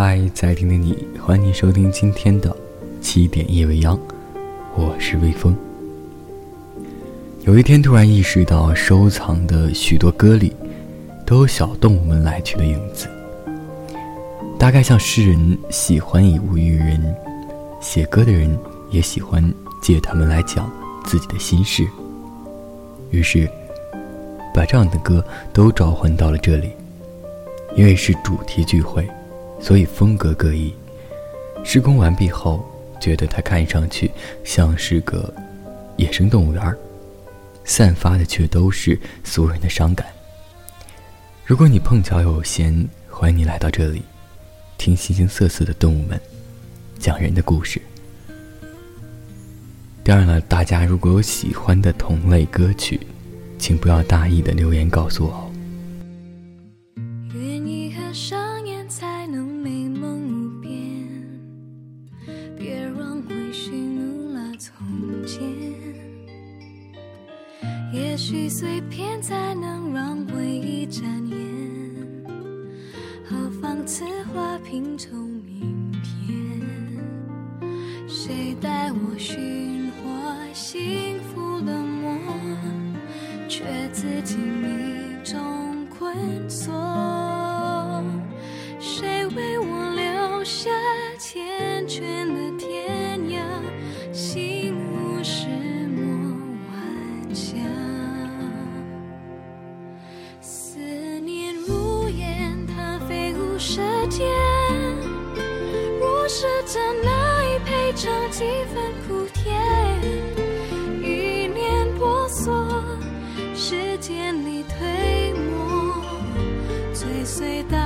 嗨，在听的你，欢迎收听今天的七点夜未央，我是微风。有一天突然意识到，收藏的许多歌里，都有小动物们来去的影子。大概像诗人喜欢以物喻人，写歌的人也喜欢借他们来讲自己的心事。于是，把这样的歌都召唤到了这里。因为是主题聚会，所以风格各异。施工完毕后，觉得它看上去像是个野生动物园散发的却都是俗人的伤感。如果你碰巧有闲，欢迎你来到这里，听形形色色的动物们讲人的故事。当然了，大家如果有喜欢的同类歌曲，请不要大意的留言告诉我。也许碎片才能让回忆展颜，何妨此花拼凑明天？谁带我寻获幸福的梦，却自己迷中困锁？是真爱配尝几分苦甜，一念婆娑，时间里推磨，追随到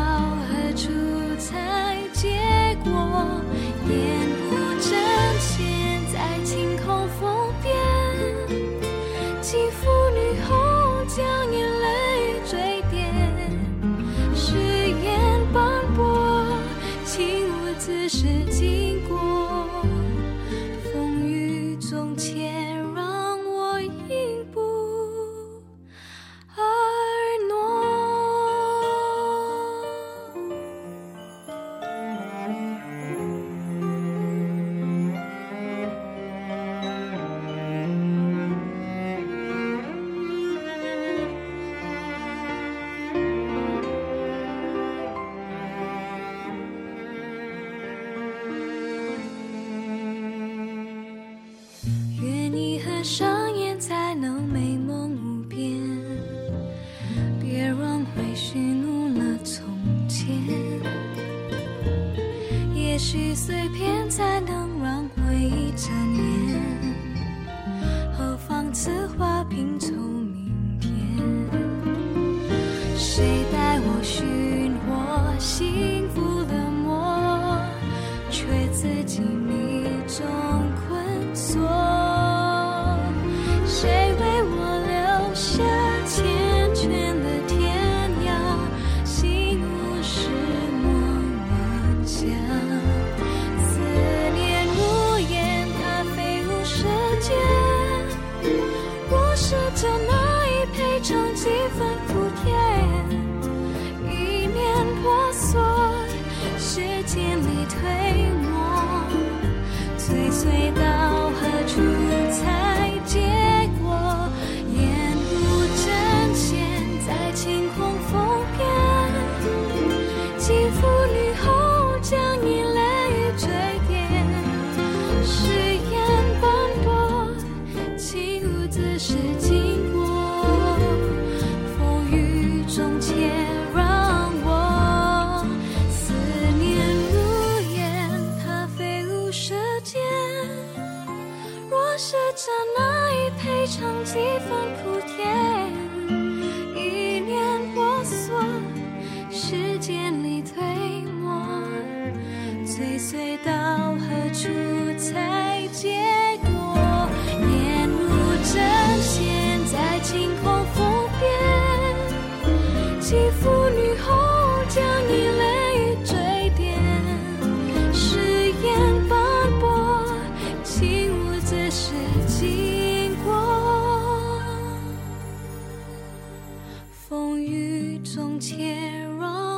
上演才能美梦无边，别让回虚怒了从前。也许碎片才能让回忆展颜，何妨此花拼凑明天？谁带我寻获幸福的梦，却自己迷中尝几番苦总切若